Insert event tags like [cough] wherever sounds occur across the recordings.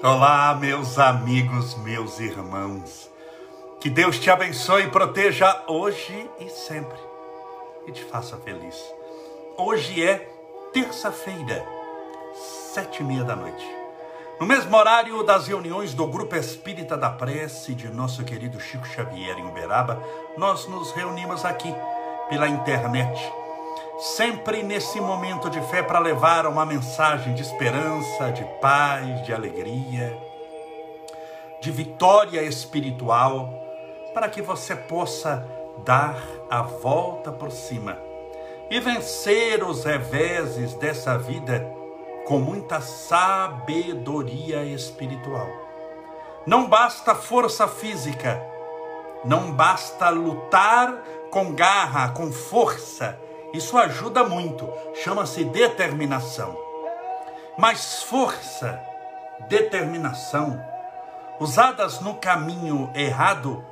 Olá, meus amigos, meus irmãos. Que Deus te abençoe e proteja hoje e sempre. E te faça feliz. Hoje é terça-feira, sete e meia da noite. No mesmo horário das reuniões do Grupo Espírita da Prece de nosso querido Chico Xavier em Uberaba, nós nos reunimos aqui pela internet sempre nesse momento de fé para levar uma mensagem de esperança, de paz, de alegria, de vitória espiritual, para que você possa dar a volta por cima e vencer os reveses dessa vida com muita sabedoria espiritual. Não basta força física, não basta lutar com garra, com força, isso ajuda muito, chama-se determinação. Mas força, determinação, usadas no caminho errado,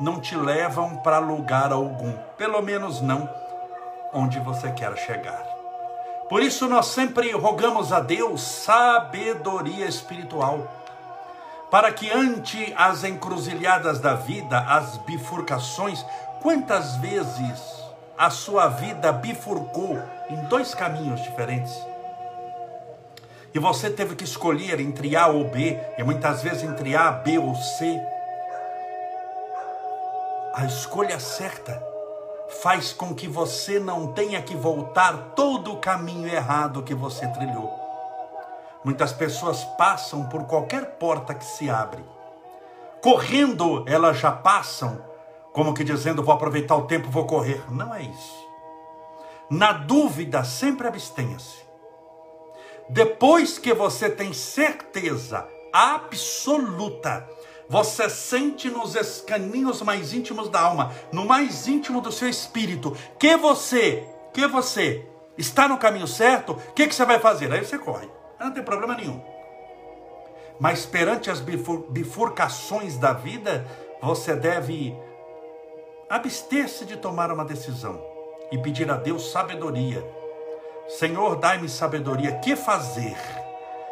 não te levam para lugar algum, pelo menos não onde você quer chegar. Por isso nós sempre rogamos a Deus sabedoria espiritual, para que ante as encruzilhadas da vida, as bifurcações, quantas vezes a sua vida bifurcou em dois caminhos diferentes. E você teve que escolher entre A ou B, e muitas vezes entre A, B ou C. A escolha certa faz com que você não tenha que voltar todo o caminho errado que você trilhou. Muitas pessoas passam por qualquer porta que se abre. Correndo, elas já passam como que dizendo, vou aproveitar o tempo, vou correr. Não é isso. Na dúvida, sempre abstenha-se. Depois que você tem certeza absoluta, você sente nos escaninhos mais íntimos da alma, no mais íntimo do seu espírito, que você, que você está no caminho certo, o que, que você vai fazer? Aí você corre. Não tem problema nenhum. Mas perante as bifurcações da vida, você deve abster-se de tomar uma decisão e pedir a Deus sabedoria. Senhor, dai-me sabedoria, que fazer?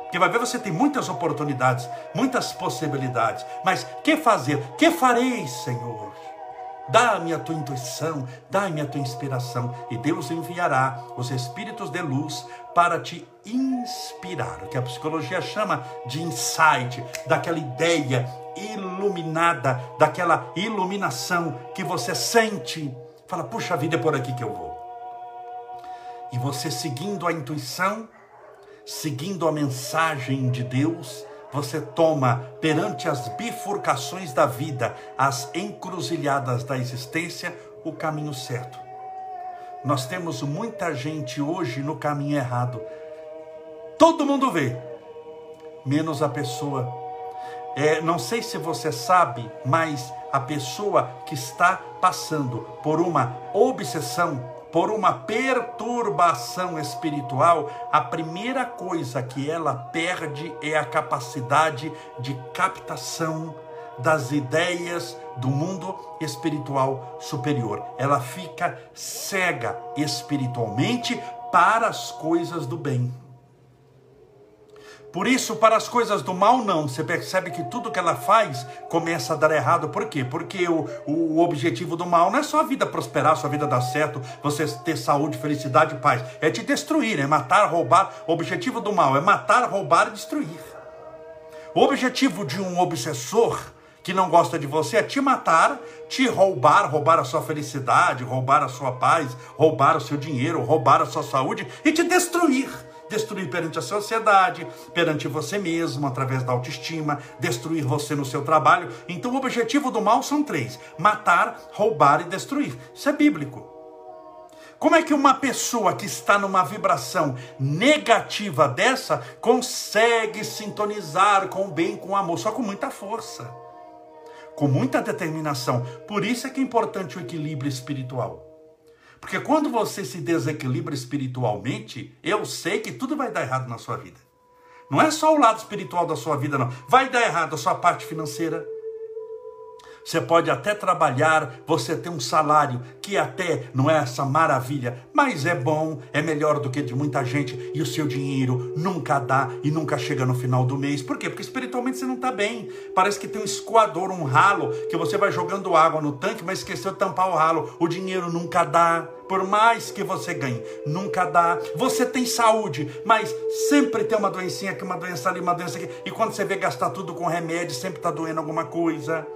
Porque vai ver, você tem muitas oportunidades, muitas possibilidades, mas que fazer? Que farei, Senhor? Dá-me a tua intuição, dá-me a tua inspiração, e Deus enviará os espíritos de luz para te inspirar, o que a psicologia chama de insight, daquela ideia iluminada, daquela iluminação que você sente. Fala, puxa vida, é por aqui que eu vou. E você seguindo a intuição, seguindo a mensagem de Deus, você toma perante as bifurcações da vida, as encruzilhadas da existência, o caminho certo. Nós temos muita gente hoje no caminho errado. Todo mundo vê, menos a pessoa. É, não sei se você sabe, mas a pessoa que está passando por uma obsessão por uma perturbação espiritual, a primeira coisa que ela perde é a capacidade de captação das ideias do mundo espiritual superior. Ela fica cega espiritualmente para as coisas do bem. Por isso, para as coisas do mal, não. Você percebe que tudo que ela faz começa a dar errado. Por quê? Porque o, o objetivo do mal não é só a vida prosperar, sua vida dar certo, você ter saúde, felicidade e paz. É te destruir, é matar, roubar. O objetivo do mal é matar, roubar e destruir. O objetivo de um obsessor que não gosta de você é te matar, te roubar, roubar a sua felicidade, roubar a sua paz, roubar o seu dinheiro, roubar a sua saúde e te destruir destruir perante a sociedade, perante você mesmo, através da autoestima, destruir você no seu trabalho. Então, o objetivo do mal são três: matar, roubar e destruir. Isso é bíblico. Como é que uma pessoa que está numa vibração negativa dessa consegue sintonizar com o bem, com o amor, só com muita força, com muita determinação? Por isso é que é importante o equilíbrio espiritual. Porque quando você se desequilibra espiritualmente, eu sei que tudo vai dar errado na sua vida. Não é só o lado espiritual da sua vida, não. Vai dar errado a sua parte financeira. Você pode até trabalhar, você tem um salário que até não é essa maravilha, mas é bom, é melhor do que de muita gente e o seu dinheiro nunca dá e nunca chega no final do mês. Por quê? Porque espiritualmente você não está bem. Parece que tem um escoador, um ralo, que você vai jogando água no tanque, mas esqueceu de tampar o ralo. O dinheiro nunca dá. Por mais que você ganhe, nunca dá. Você tem saúde, mas sempre tem uma doencinha aqui, uma doença ali, uma doença aqui. E quando você vê gastar tudo com remédio, sempre está doendo alguma coisa.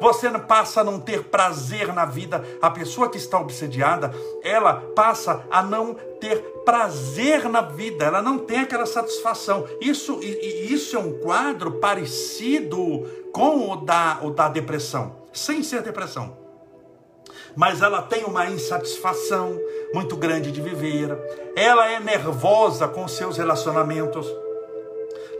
Você passa a não ter prazer na vida. A pessoa que está obsediada, ela passa a não ter prazer na vida. Ela não tem aquela satisfação. Isso, isso é um quadro parecido com o da, o da depressão, sem ser depressão mas ela tem uma insatisfação muito grande de viver. Ela é nervosa com seus relacionamentos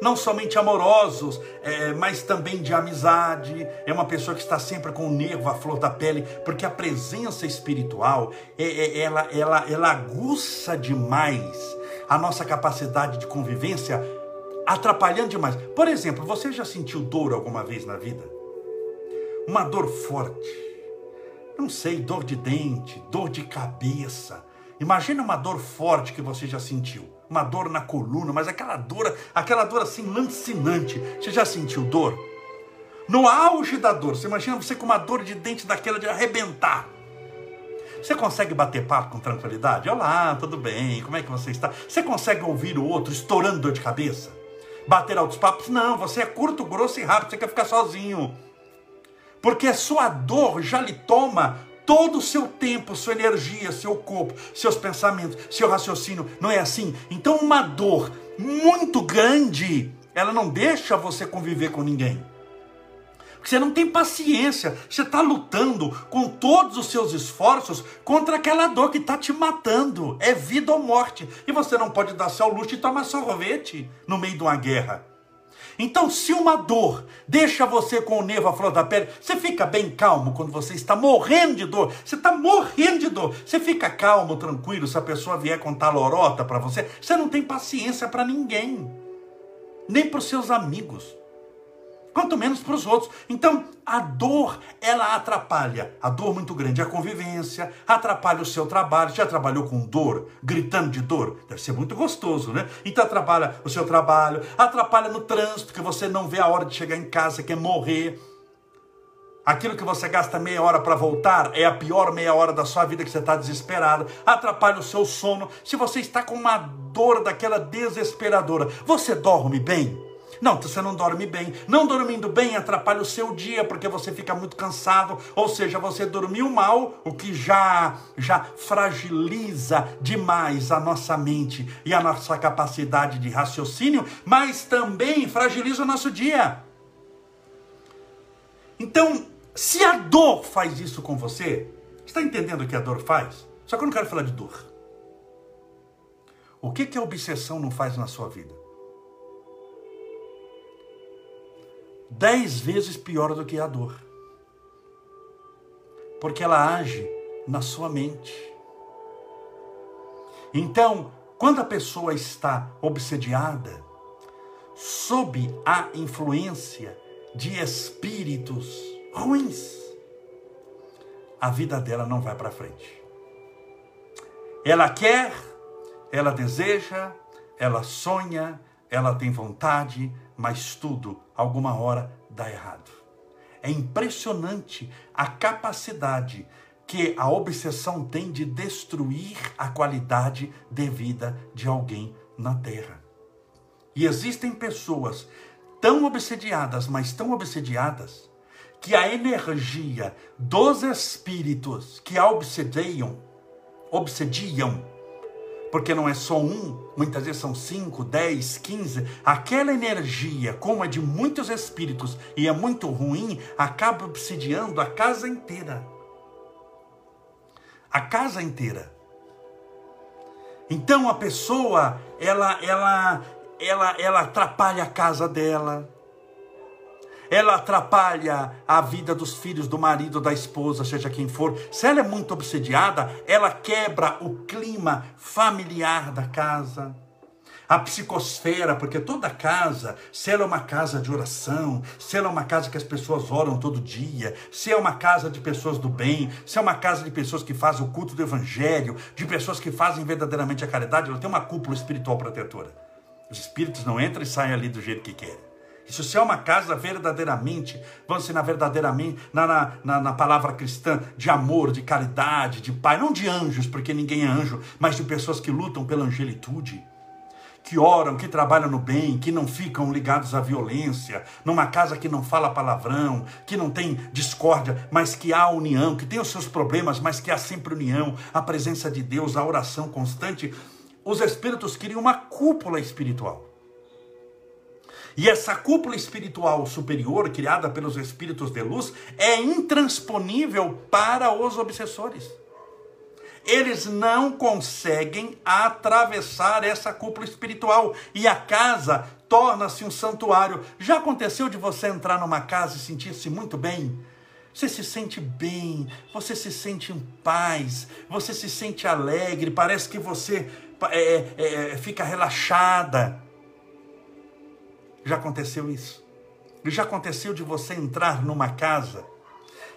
não somente amorosos, é, mas também de amizade. É uma pessoa que está sempre com o nervo à flor da pele, porque a presença espiritual, é, é, ela, ela, ela aguça demais a nossa capacidade de convivência, atrapalhando demais. Por exemplo, você já sentiu dor alguma vez na vida? Uma dor forte. Não sei, dor de dente, dor de cabeça. Imagina uma dor forte que você já sentiu uma dor na coluna, mas aquela dor, aquela dor assim lancinante. Você já sentiu dor? No auge da dor, você imagina você com uma dor de dente daquela de arrebentar. Você consegue bater papo com tranquilidade? Olá, tudo bem? Como é que você está? Você consegue ouvir o outro estourando dor de cabeça? Bater altos papos? Não, você é curto, grosso e rápido, você quer ficar sozinho. Porque a sua dor já lhe toma todo o seu tempo, sua energia, seu corpo, seus pensamentos, seu raciocínio. Não é assim? Então, uma dor muito grande, ela não deixa você conviver com ninguém. Você não tem paciência, você está lutando com todos os seus esforços contra aquela dor que está te matando. É vida ou morte. E você não pode dar-se ao luxo de tomar sorvete no meio de uma guerra. Então, se uma dor deixa você com o nervo à flor da pele, você fica bem calmo quando você está morrendo de dor. Você está morrendo de dor. Você fica calmo, tranquilo, se a pessoa vier contar lorota para você. Você não tem paciência para ninguém, nem para os seus amigos quanto menos para os outros. Então, a dor, ela atrapalha, a dor muito grande, a convivência, atrapalha o seu trabalho. Já trabalhou com dor, gritando de dor? Deve ser muito gostoso, né? Então, atrapalha o seu trabalho, atrapalha no trânsito, que você não vê a hora de chegar em casa, quer morrer. Aquilo que você gasta meia hora para voltar é a pior meia hora da sua vida que você está desesperado. Atrapalha o seu sono. Se você está com uma dor daquela desesperadora, você dorme bem? Não, você não dorme bem. Não dormindo bem atrapalha o seu dia porque você fica muito cansado, ou seja, você dormiu mal, o que já já fragiliza demais a nossa mente e a nossa capacidade de raciocínio, mas também fragiliza o nosso dia. Então, se a dor faz isso com você, está entendendo o que a dor faz? Só que eu não quero falar de dor. O que, que a obsessão não faz na sua vida? Dez vezes pior do que a dor. Porque ela age na sua mente. Então, quando a pessoa está obsediada, sob a influência de espíritos ruins, a vida dela não vai para frente. Ela quer, ela deseja, ela sonha, ela tem vontade, mas tudo, alguma hora, dá errado. É impressionante a capacidade que a obsessão tem de destruir a qualidade de vida de alguém na terra. E existem pessoas tão obsediadas, mas tão obsediadas, que a energia dos espíritos que a obsediam, obsediam, porque não é só um, muitas vezes são cinco, dez, quinze. Aquela energia, como é de muitos espíritos e é muito ruim, acaba obsidiando a casa inteira. A casa inteira. Então a pessoa, ela, ela, ela, ela atrapalha a casa dela ela atrapalha a vida dos filhos, do marido, da esposa, seja quem for. Se ela é muito obsediada, ela quebra o clima familiar da casa. a psicosfera, porque toda casa, se ela é uma casa de oração, se ela é uma casa que as pessoas oram todo dia, se é uma casa de pessoas do bem, se é uma casa de pessoas que fazem o culto do evangelho, de pessoas que fazem verdadeiramente a caridade, ela tem uma cúpula espiritual protetora. Os espíritos não entram e saem ali do jeito que querem. Isso se é uma casa verdadeiramente, vamos na verdadeiramente, na, na, na, na, palavra cristã, de amor, de caridade, de pai, não de anjos, porque ninguém é anjo, mas de pessoas que lutam pela angelitude que oram, que trabalham no bem, que não ficam ligados à violência, numa casa que não fala palavrão, que não tem discórdia, mas que há união, que tem os seus problemas, mas que há sempre união, a presença de Deus, a oração constante. Os espíritos queriam uma cúpula espiritual. E essa cúpula espiritual superior, criada pelos espíritos de luz, é intransponível para os obsessores eles não conseguem atravessar essa cúpula espiritual e a casa torna-se um santuário. Já aconteceu de você entrar numa casa e sentir-se muito bem? Você se sente bem, você se sente em paz, você se sente alegre, parece que você é, é, é fica relaxada. Já aconteceu isso? Já aconteceu de você entrar numa casa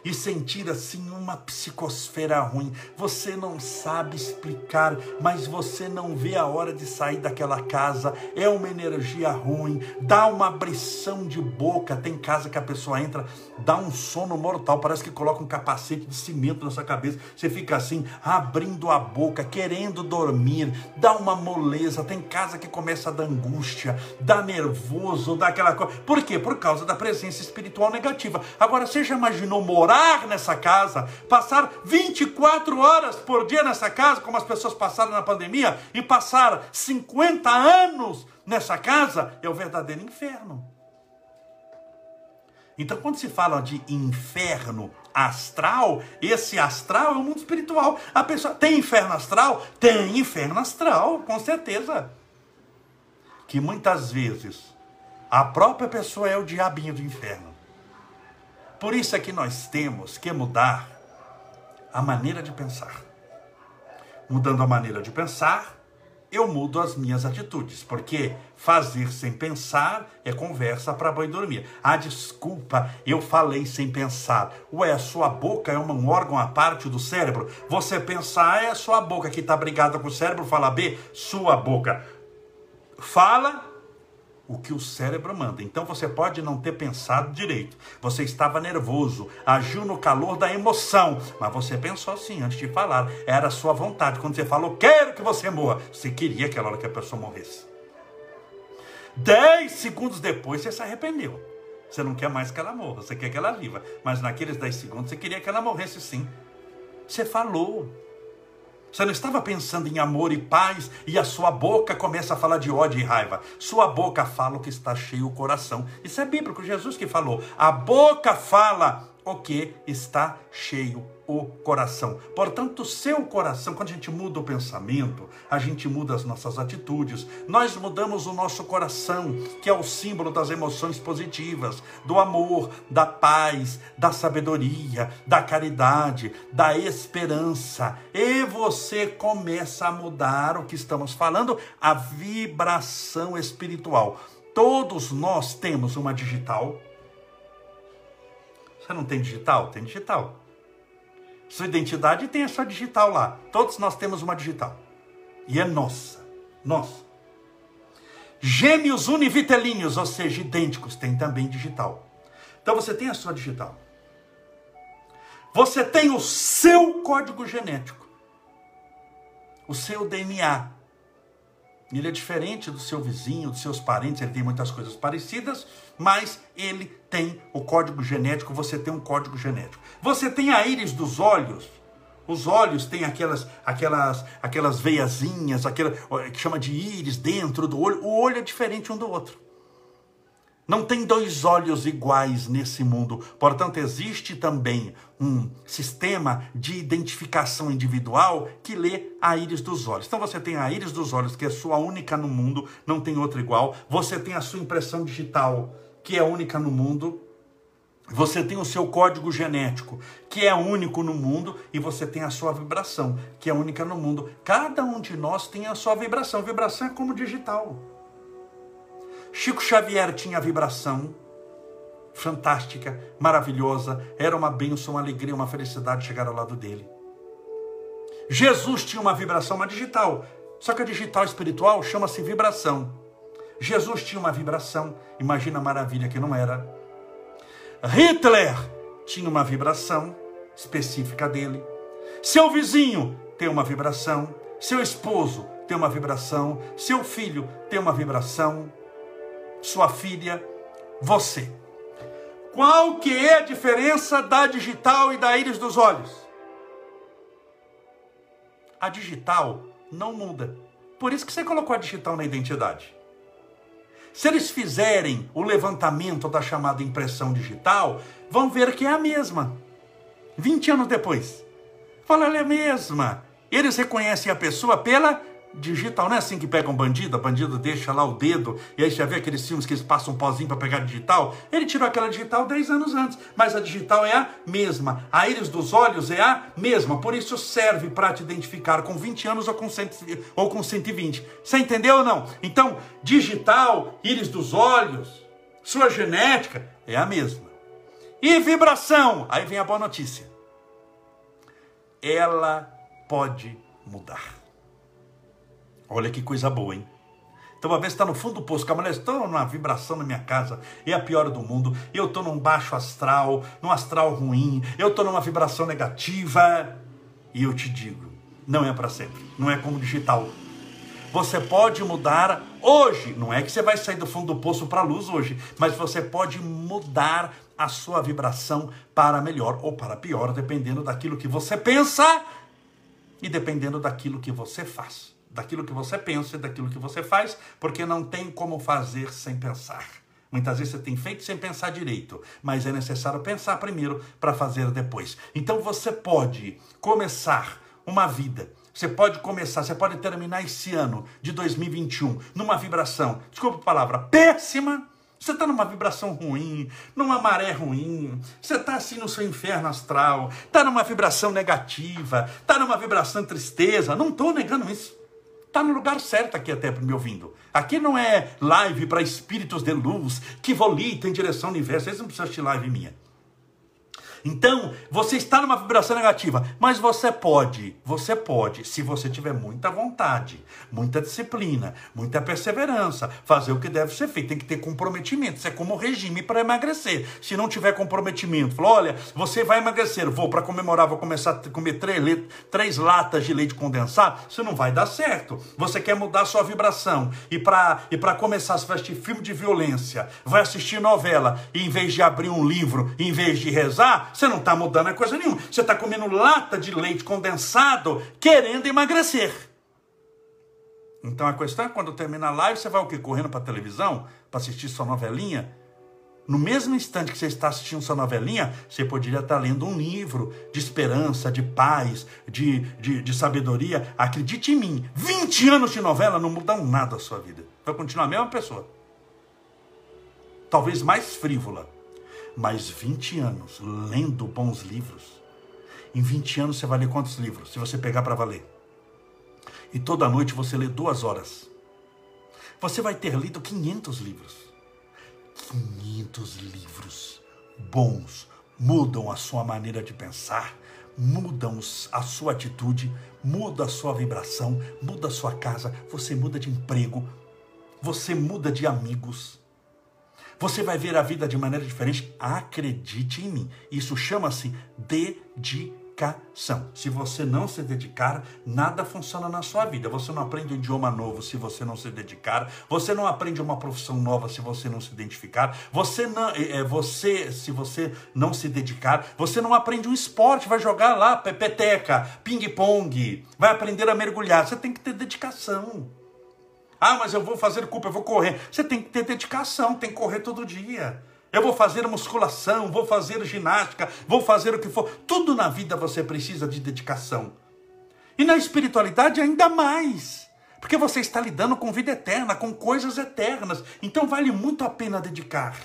e sentir assim uma psicosfera ruim. Você não sabe explicar, mas você não vê a hora de sair daquela casa. É uma energia ruim, dá uma abrição de boca. Tem casa que a pessoa entra, dá um sono mortal, parece que coloca um capacete de cimento na sua cabeça. Você fica assim, abrindo a boca, querendo dormir, dá uma moleza. Tem casa que começa a dar angústia, dá nervoso, dá aquela coisa. Por quê? Por causa da presença espiritual negativa. Agora, você já imaginou morar? Morar nessa casa, passar 24 horas por dia nessa casa, como as pessoas passaram na pandemia, e passar 50 anos nessa casa, é o verdadeiro inferno. Então, quando se fala de inferno astral, esse astral é o mundo espiritual. A pessoa tem inferno astral? Tem inferno astral, com certeza. Que muitas vezes a própria pessoa é o diabinho do inferno. Por isso é que nós temos que mudar a maneira de pensar. Mudando a maneira de pensar, eu mudo as minhas atitudes, porque fazer sem pensar é conversa para boi dormir. Ah, desculpa, eu falei sem pensar. Ué, a sua boca é um órgão à parte do cérebro. Você pensar é a sua boca que está brigada com o cérebro, fala B, sua boca. Fala, o que o cérebro manda. Então você pode não ter pensado direito. Você estava nervoso, agiu no calor da emoção, mas você pensou assim antes de falar. Era a sua vontade. Quando você falou, quero que você morra, você queria aquela hora que a pessoa morresse. Dez segundos depois você se arrependeu. Você não quer mais que ela morra, você quer que ela viva. Mas naqueles dez segundos você queria que ela morresse sim. Você falou. Você não estava pensando em amor e paz e a sua boca começa a falar de ódio e raiva. Sua boca fala o que está cheio o coração. Isso é bíblico, Jesus que falou. A boca fala o que está cheio o coração. Portanto, seu coração, quando a gente muda o pensamento, a gente muda as nossas atitudes. Nós mudamos o nosso coração, que é o símbolo das emoções positivas, do amor, da paz, da sabedoria, da caridade, da esperança. E você começa a mudar o que estamos falando, a vibração espiritual. Todos nós temos uma digital. Você não tem digital? Tem digital. Sua identidade tem a sua digital lá. Todos nós temos uma digital. E é nossa. Nossa. Gêmeos univitelíneos, ou seja, idênticos, tem também digital. Então você tem a sua digital. Você tem o seu código genético. O seu DNA. Ele é diferente do seu vizinho, dos seus parentes, ele tem muitas coisas parecidas, mas ele tem o código genético, você tem um código genético. Você tem a íris dos olhos. Os olhos têm aquelas aquelas aquelas veiazinhas, aquela que chama de íris dentro do olho. O olho é diferente um do outro. Não tem dois olhos iguais nesse mundo. Portanto, existe também um sistema de identificação individual que lê a íris dos olhos. Então você tem a íris dos olhos, que é sua única no mundo, não tem outra igual. Você tem a sua impressão digital, que é única no mundo. Você tem o seu código genético, que é único no mundo, e você tem a sua vibração, que é única no mundo. Cada um de nós tem a sua vibração. Vibração é como digital. Chico Xavier tinha vibração fantástica, maravilhosa, era uma bênção, uma alegria, uma felicidade chegar ao lado dele. Jesus tinha uma vibração, uma digital, só que a digital espiritual chama-se vibração. Jesus tinha uma vibração, imagina a maravilha que não era. Hitler tinha uma vibração específica dele. Seu vizinho tem uma vibração. Seu esposo tem uma vibração. Seu filho tem uma vibração. Sua filha, você. Qual que é a diferença da digital e da íris dos olhos? A digital não muda. Por isso que você colocou a digital na identidade. Se eles fizerem o levantamento da chamada impressão digital, vão ver que é a mesma. 20 anos depois. Fala, ela é a mesma. Eles reconhecem a pessoa pela digital. Não é assim que pega um bandido, a bandido deixa lá o dedo, e aí já vê aqueles filmes que eles passam um pozinho para pegar digital. Ele tirou aquela digital 10 anos antes, mas a digital é a mesma. A íris dos olhos é a mesma, por isso serve para te identificar com 20 anos ou com, 100, ou com 120. Você entendeu ou não? Então, digital, íris dos olhos, sua genética é a mesma. E vibração, aí vem a boa notícia. Ela pode mudar. Olha que coisa boa, hein? Então, uma vez está no fundo do poço, mulher estou numa vibração na minha casa, é a pior do mundo, eu estou num baixo astral, num astral ruim, eu estou numa vibração negativa, e eu te digo, não é para sempre, não é como digital. Você pode mudar hoje, não é que você vai sair do fundo do poço para a luz hoje, mas você pode mudar a sua vibração para melhor ou para pior, dependendo daquilo que você pensa e dependendo daquilo que você faz daquilo que você pensa e daquilo que você faz, porque não tem como fazer sem pensar. Muitas vezes você tem feito sem pensar direito, mas é necessário pensar primeiro para fazer depois. Então você pode começar uma vida. Você pode começar, você pode terminar esse ano de 2021 numa vibração, desculpa a palavra, péssima. Você está numa vibração ruim, numa maré ruim, você está assim no seu inferno astral, está numa vibração negativa, está numa vibração tristeza. Não estou negando isso. Está no lugar certo aqui até me ouvindo. Aqui não é live para espíritos de luz que volitam em direção ao universo. Vocês não precisam assistir live minha. Então, você está numa vibração negativa, mas você pode, você pode, se você tiver muita vontade, muita disciplina, muita perseverança, fazer o que deve ser feito. Tem que ter comprometimento. Isso é como regime para emagrecer. Se não tiver comprometimento, falou: olha, você vai emagrecer, vou para comemorar, vou começar a comer três, três latas de leite condensado, isso não vai dar certo. Você quer mudar sua vibração e para e começar a assistir filme de violência, vai assistir novela, e em vez de abrir um livro, em vez de rezar, você não está mudando a coisa nenhuma. Você está comendo lata de leite condensado querendo emagrecer. Então a questão é quando termina a live, você vai o quê? Correndo para a televisão para assistir sua novelinha? No mesmo instante que você está assistindo sua novelinha, você poderia estar lendo um livro de esperança, de paz, de, de, de sabedoria. Acredite em mim, 20 anos de novela não mudam nada a sua vida. Vai continuar a mesma pessoa. Talvez mais frívola mais 20 anos lendo bons livros, em 20 anos você vai ler quantos livros? Se você pegar para valer. E toda noite você lê duas horas. Você vai ter lido 500 livros. 500 livros bons mudam a sua maneira de pensar, mudam a sua atitude, muda a sua vibração, muda a sua casa, você muda de emprego, você muda de amigos, você vai ver a vida de maneira diferente. Acredite em mim. Isso chama-se dedicação. Se você não se dedicar, nada funciona na sua vida. Você não aprende um idioma novo se você não se dedicar. Você não aprende uma profissão nova se você não se identificar. Você não, é, é você se você não se dedicar. Você não aprende um esporte, vai jogar lá pepeteca, ping-pong, vai aprender a mergulhar. Você tem que ter dedicação. Ah, mas eu vou fazer culpa, eu vou correr. Você tem que ter dedicação, tem que correr todo dia. Eu vou fazer musculação, vou fazer ginástica, vou fazer o que for. Tudo na vida você precisa de dedicação. E na espiritualidade ainda mais. Porque você está lidando com vida eterna, com coisas eternas. Então vale muito a pena dedicar.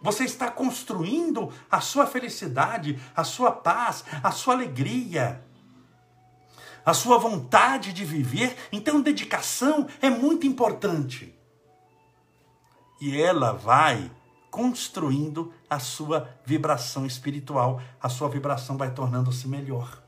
Você está construindo a sua felicidade, a sua paz, a sua alegria, a sua vontade de viver. Então, dedicação é muito importante. E ela vai construindo a sua vibração espiritual, a sua vibração vai tornando-se melhor.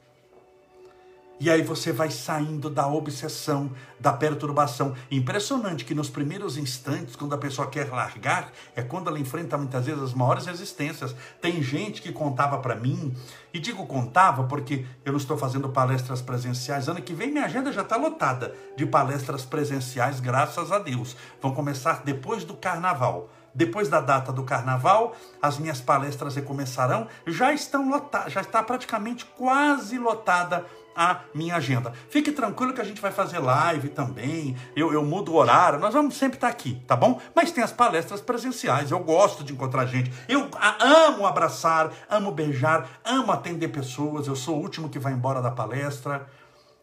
E aí você vai saindo da obsessão, da perturbação. Impressionante que nos primeiros instantes, quando a pessoa quer largar, é quando ela enfrenta muitas vezes as maiores resistências. Tem gente que contava para mim, e digo contava porque eu não estou fazendo palestras presenciais. Ano que vem minha agenda já está lotada de palestras presenciais, graças a Deus. Vão começar depois do carnaval. Depois da data do carnaval, as minhas palestras recomeçarão. Já estão lotadas, já está praticamente quase lotada a minha agenda. Fique tranquilo que a gente vai fazer live também. Eu, eu mudo o horário, nós vamos sempre estar aqui, tá bom? Mas tem as palestras presenciais. Eu gosto de encontrar gente. Eu amo abraçar, amo beijar, amo atender pessoas. Eu sou o último que vai embora da palestra.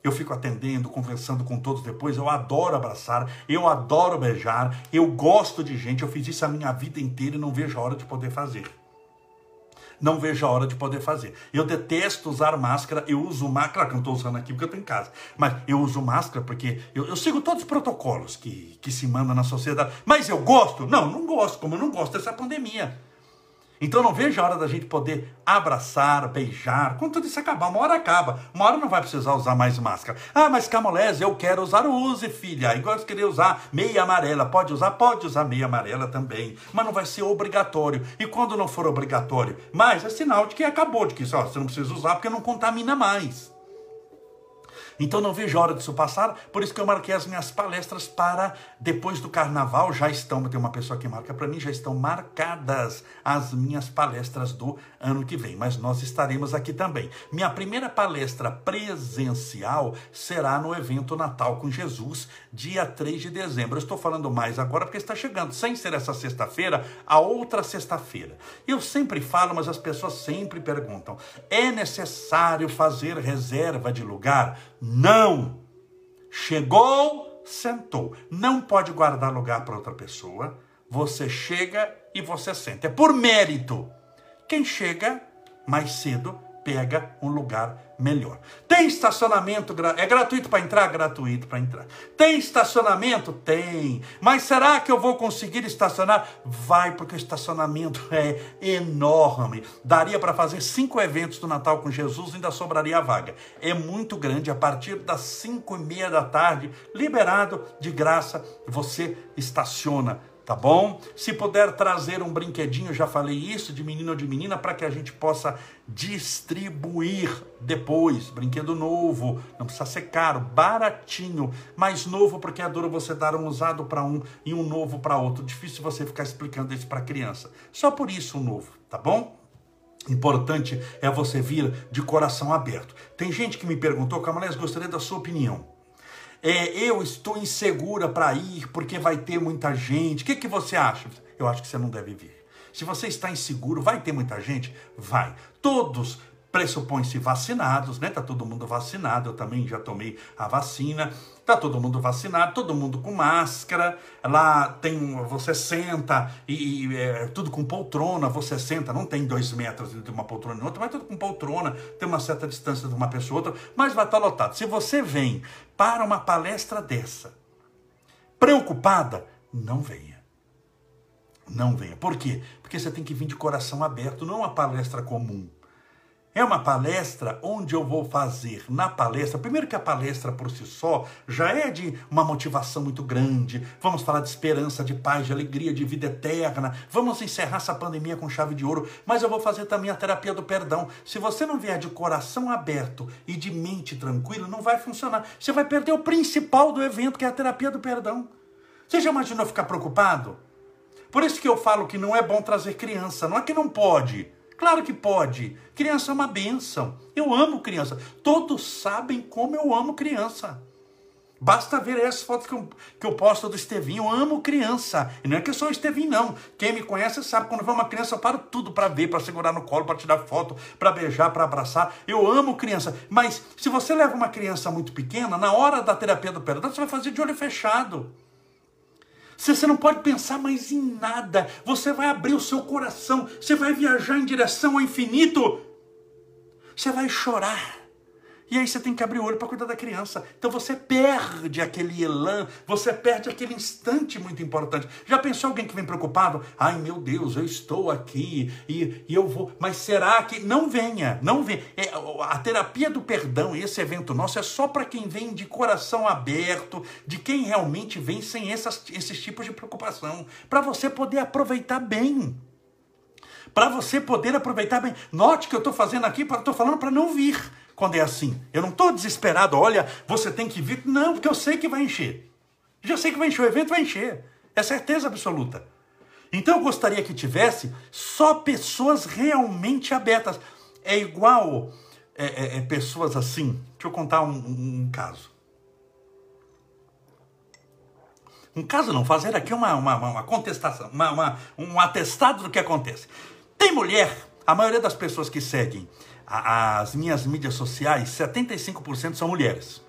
Eu fico atendendo, conversando com todos depois. Eu adoro abraçar, eu adoro beijar, eu gosto de gente. Eu fiz isso a minha vida inteira e não vejo a hora de poder fazer não vejo a hora de poder fazer. Eu detesto usar máscara, eu uso máscara, que não estou usando aqui porque eu estou em casa, mas eu uso máscara porque eu, eu, sigo todos os protocolos que, que se mandam na sociedade. Mas eu gosto? Não, não gosto, como eu não gosto dessa pandemia. Então não vejo a hora da gente poder abraçar, beijar, quando tudo isso acabar. Uma hora acaba, uma hora não vai precisar usar mais máscara. Ah, mas Camolese, eu quero usar, use, filha. Igual você queria usar meia amarela, pode usar? Pode usar meia amarela também, mas não vai ser obrigatório. E quando não for obrigatório? Mas é sinal de que acabou, de que ó, você não precisa usar porque não contamina mais. Então não vejo a hora disso passar, por isso que eu marquei as minhas palestras para depois do carnaval. Já estão, tem uma pessoa que marca para mim, já estão marcadas as minhas palestras do ano que vem, mas nós estaremos aqui também. Minha primeira palestra presencial será no evento Natal com Jesus, dia 3 de dezembro. Eu estou falando mais agora porque está chegando, sem ser essa sexta-feira, a outra sexta-feira. Eu sempre falo, mas as pessoas sempre perguntam: é necessário fazer reserva de lugar? Não. Chegou, sentou. Não pode guardar lugar para outra pessoa. Você chega e você senta. É por mérito. Quem chega mais cedo pega um lugar melhor. Tem estacionamento, é gratuito para entrar? Gratuito para entrar. Tem estacionamento? Tem. Mas será que eu vou conseguir estacionar? Vai, porque o estacionamento [laughs] é enorme. Daria para fazer cinco eventos do Natal com Jesus, ainda sobraria a vaga. É muito grande, a partir das cinco e meia da tarde, liberado de graça, você estaciona tá bom? Se puder trazer um brinquedinho, já falei isso, de menino ou de menina, para que a gente possa distribuir depois. Brinquedo novo, não precisa ser caro, baratinho, mais novo, porque é duro você dar um usado para um e um novo para outro. Difícil você ficar explicando isso para criança. Só por isso um novo, tá bom? Importante é você vir de coração aberto. Tem gente que me perguntou, Camalés, gostaria da sua opinião é, eu estou insegura para ir porque vai ter muita gente. O que, que você acha? Eu acho que você não deve vir. Se você está inseguro, vai ter muita gente? Vai. Todos pressupõe-se vacinados, né? Tá todo mundo vacinado, eu também já tomei a vacina. Tá todo mundo vacinado, todo mundo com máscara. Lá tem você senta e, e é, tudo com poltrona. Você senta, não tem dois metros entre uma poltrona e outra, mas tudo com poltrona. Tem uma certa distância de uma pessoa outra, mas vai estar tá lotado. Se você vem para uma palestra dessa, preocupada, não venha. Não venha. Por quê? Porque você tem que vir de coração aberto, não é uma palestra comum. É uma palestra onde eu vou fazer na palestra. Primeiro, que a palestra por si só já é de uma motivação muito grande. Vamos falar de esperança, de paz, de alegria, de vida eterna. Vamos encerrar essa pandemia com chave de ouro. Mas eu vou fazer também a terapia do perdão. Se você não vier de coração aberto e de mente tranquila, não vai funcionar. Você vai perder o principal do evento, que é a terapia do perdão. Você já imaginou ficar preocupado? Por isso que eu falo que não é bom trazer criança. Não é que não pode. Claro que pode. Criança é uma benção. Eu amo criança. Todos sabem como eu amo criança. Basta ver essas fotos que eu, que eu posto do Estevinho. Eu amo criança. E não é que eu sou o Estevinho, não. Quem me conhece sabe, quando vê uma criança, eu paro tudo para ver, para segurar no colo, para tirar foto, para beijar, para abraçar. Eu amo criança. Mas se você leva uma criança muito pequena, na hora da terapia do perdão, você vai fazer de olho fechado. Você não pode pensar mais em nada. Você vai abrir o seu coração. Você vai viajar em direção ao infinito. Você vai chorar. E aí você tem que abrir o olho para cuidar da criança. Então você perde aquele elan, você perde aquele instante muito importante. Já pensou alguém que vem preocupado? Ai meu Deus, eu estou aqui e, e eu vou. Mas será que. Não venha, não venha. É, a terapia do perdão, esse evento nosso, é só para quem vem de coração aberto, de quem realmente vem sem essas, esses tipos de preocupação. Para você poder aproveitar bem para você poder aproveitar bem. Note que eu estou fazendo aqui, estou falando para não vir quando é assim. Eu não estou desesperado, olha, você tem que vir. Não, porque eu sei que vai encher. Já sei que vai encher, o evento vai encher. É certeza absoluta. Então eu gostaria que tivesse só pessoas realmente abertas. É igual é, é, é pessoas assim. Deixa eu contar um, um, um, caso. Um caso não, fazer aqui uma, uma, uma contestação, uma, uma, um atestado do que acontece. Tem mulher, a maioria das pessoas que seguem as minhas mídias sociais, 75% são mulheres.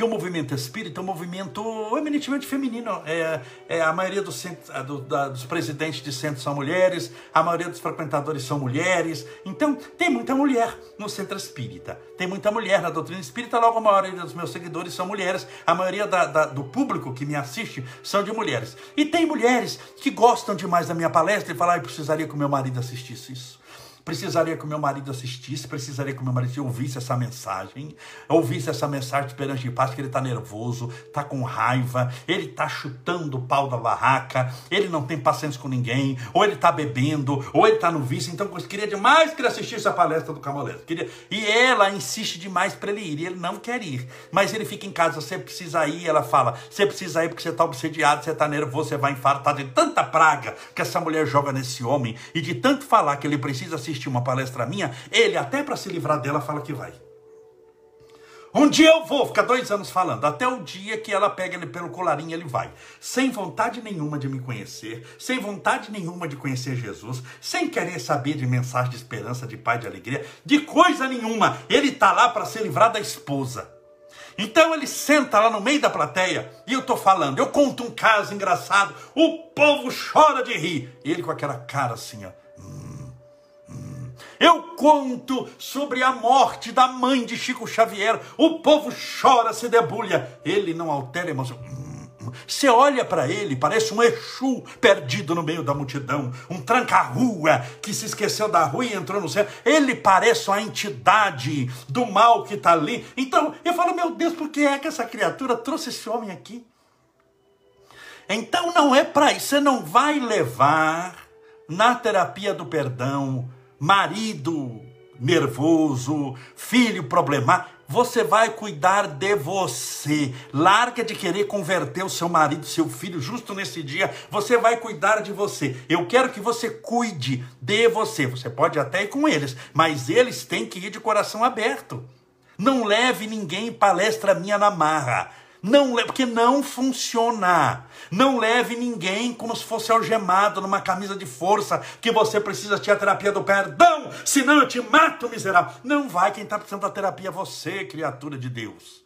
Porque o movimento espírita é um movimento eminentemente feminino. É, é a maioria dos, centros, do, da, dos presidentes de centros são mulheres, a maioria dos frequentadores são mulheres. Então, tem muita mulher no centro espírita. Tem muita mulher na doutrina espírita, logo a maioria dos meus seguidores são mulheres. A maioria da, da, do público que me assiste são de mulheres. E tem mulheres que gostam demais da minha palestra e falam, ah, eu precisaria que o meu marido assistisse isso. Precisaria que o meu marido assistisse, precisaria que o meu marido ouvisse essa mensagem, ouvisse essa mensagem de esperança de paz, que ele está nervoso, está com raiva, ele está chutando o pau da barraca, ele não tem paciência com ninguém, ou ele está bebendo, ou ele está no vício, então eu queria demais que ele assistisse a palestra do Camolete. Queria... E ela insiste demais para ele ir, e ele não quer ir, mas ele fica em casa, você precisa ir, ela fala, você precisa ir porque você está obsediado, você está nervoso, você vai infartar de tanta praga que essa mulher joga nesse homem, e de tanto falar que ele precisa assistir assistir uma palestra minha, ele, até para se livrar dela, fala que vai. Um dia eu vou, ficar dois anos falando, até o dia que ela pega ele pelo colarinho, ele vai. Sem vontade nenhuma de me conhecer, sem vontade nenhuma de conhecer Jesus, sem querer saber de mensagem de esperança, de paz, de alegria, de coisa nenhuma. Ele está lá para se livrar da esposa. Então ele senta lá no meio da plateia e eu estou falando, eu conto um caso engraçado, o povo chora de rir. Ele com aquela cara assim, ó. Eu conto sobre a morte da mãe de Chico Xavier. O povo chora, se debulha. Ele não altera emoção. Você olha para ele, parece um Exu perdido no meio da multidão, um tranca-rua que se esqueceu da rua e entrou no céu. Ele parece uma entidade do mal que está ali. Então eu falo, meu Deus, por que é que essa criatura trouxe esse homem aqui? Então não é para isso. Você não vai levar na terapia do perdão marido nervoso, filho problemático, você vai cuidar de você. Larga de querer converter o seu marido, seu filho, justo nesse dia. Você vai cuidar de você. Eu quero que você cuide de você. Você pode até ir com eles, mas eles têm que ir de coração aberto. Não leve ninguém palestra minha na marra. Não, porque não funciona. Não leve ninguém como se fosse algemado numa camisa de força que você precisa ter a terapia do perdão, senão eu te mato, miserável. Não vai, quem está precisando da terapia é você, criatura de Deus.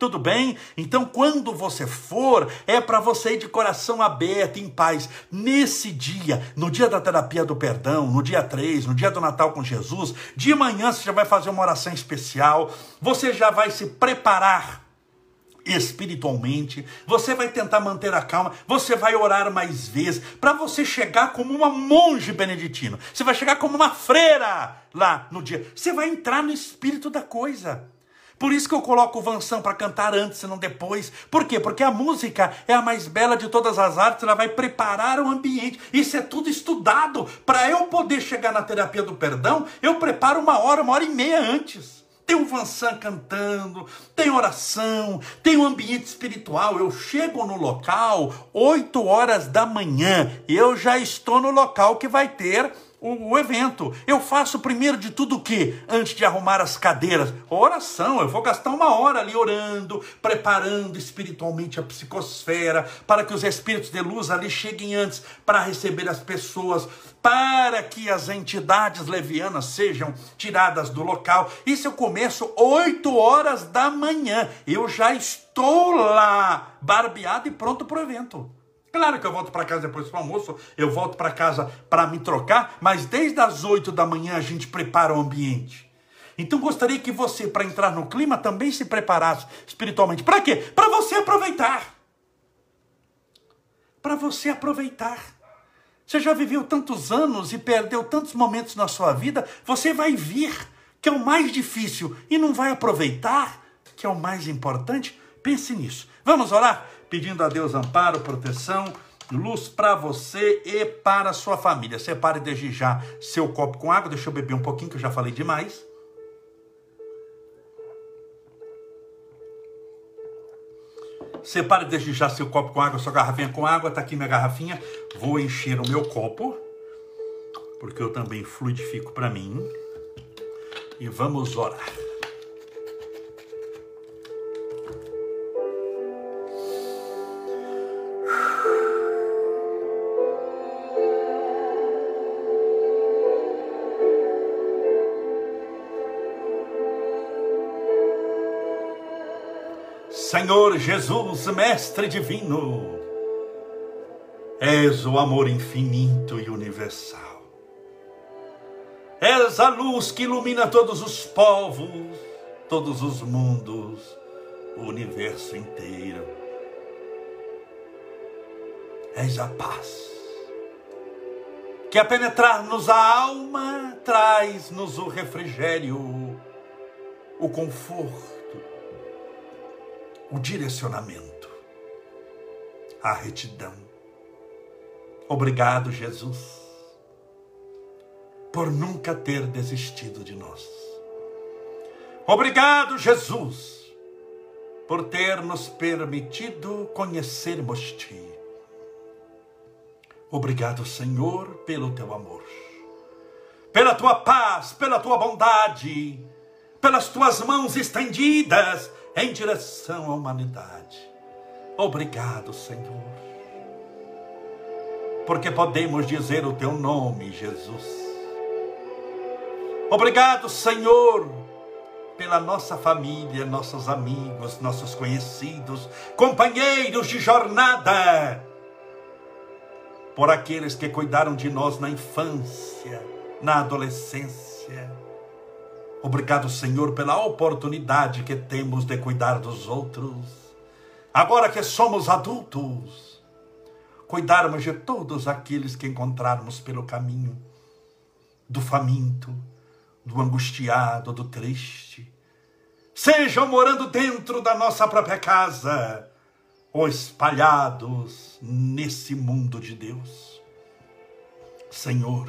Tudo bem? Então, quando você for, é para você ir de coração aberto, em paz. Nesse dia, no dia da terapia do perdão, no dia 3, no dia do Natal com Jesus, de manhã você já vai fazer uma oração especial, você já vai se preparar espiritualmente, você vai tentar manter a calma, você vai orar mais vezes, para você chegar como uma monge beneditino, você vai chegar como uma freira lá no dia, você vai entrar no espírito da coisa. Por isso que eu coloco o Vansan para cantar antes e não depois. Por quê? Porque a música é a mais bela de todas as artes, ela vai preparar o ambiente. Isso é tudo estudado. Para eu poder chegar na terapia do perdão, eu preparo uma hora, uma hora e meia antes tem um Vansan cantando, tem oração, tem um ambiente espiritual. Eu chego no local 8 horas da manhã, eu já estou no local que vai ter o, o, evento. Eu faço primeiro de tudo o que? Antes de arrumar as cadeiras? Oração. Eu vou gastar uma hora ali orando, preparando espiritualmente a psicosfera, para que os espíritos de luz ali cheguem antes para receber as pessoas, para que as entidades levianas sejam tiradas do local. Isso eu começo 8 horas da manhã. Eu já estou lá, barbeado e pronto para o evento. Claro que eu volto para casa depois do almoço, eu volto para casa para me trocar, mas desde as 8 da manhã a gente prepara o ambiente. Então gostaria que você, para entrar no clima, também se preparasse espiritualmente. Para quê? Para você aproveitar. Para você aproveitar. Você já viveu tantos anos e perdeu tantos momentos na sua vida, você vai vir que é o mais difícil e não vai aproveitar, que é o mais importante. Pense nisso. Vamos orar? Pedindo a Deus amparo, proteção, luz para você e para a sua família. Separe desde já seu copo com água. Deixa eu beber um pouquinho, que eu já falei demais. Separe desde já seu copo com água, sua garrafinha com água. Está aqui minha garrafinha. Vou encher o meu copo, porque eu também fluidifico para mim. E vamos orar. Senhor Jesus, Mestre Divino, és o amor infinito e universal. És a luz que ilumina todos os povos, todos os mundos, o universo inteiro. És a paz, que a penetrar-nos a alma, traz-nos o refrigério, o conforto o direcionamento, a retidão. Obrigado, Jesus, por nunca ter desistido de nós. Obrigado, Jesus, por ter nos permitido conhecermos Ti. Obrigado, Senhor, pelo Teu amor, pela Tua paz, pela Tua bondade, pelas Tuas mãos estendidas em direção à humanidade. Obrigado, Senhor, porque podemos dizer o teu nome, Jesus. Obrigado, Senhor, pela nossa família, nossos amigos, nossos conhecidos, companheiros de jornada, por aqueles que cuidaram de nós na infância, na adolescência Obrigado, Senhor, pela oportunidade que temos de cuidar dos outros. Agora que somos adultos, cuidarmos de todos aqueles que encontrarmos pelo caminho, do faminto, do angustiado, do triste, sejam morando dentro da nossa própria casa ou espalhados nesse mundo de Deus. Senhor,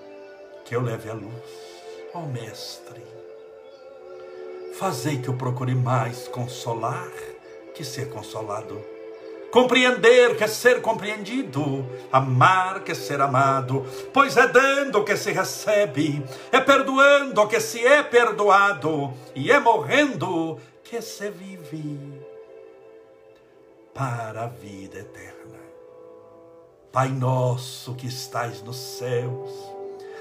que eu leve a luz. Ó oh, Mestre, fazei que eu procure mais consolar que ser consolado. Compreender que é ser compreendido, amar que é ser amado, pois é dando que se recebe, é perdoando que se é perdoado, e é morrendo que se vive para a vida eterna. Pai nosso que estais nos céus,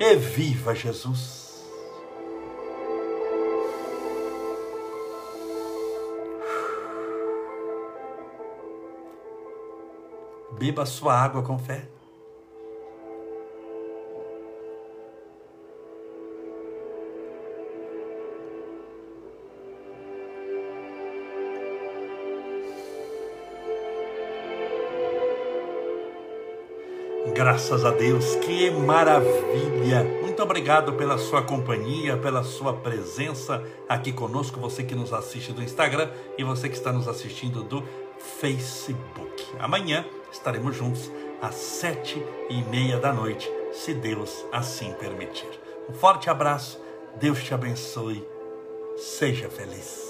E viva Jesus. Beba sua água com fé. Graças a Deus, que maravilha! Muito obrigado pela sua companhia, pela sua presença aqui conosco, você que nos assiste do Instagram e você que está nos assistindo do Facebook. Amanhã estaremos juntos às sete e meia da noite, se Deus assim permitir. Um forte abraço, Deus te abençoe, seja feliz.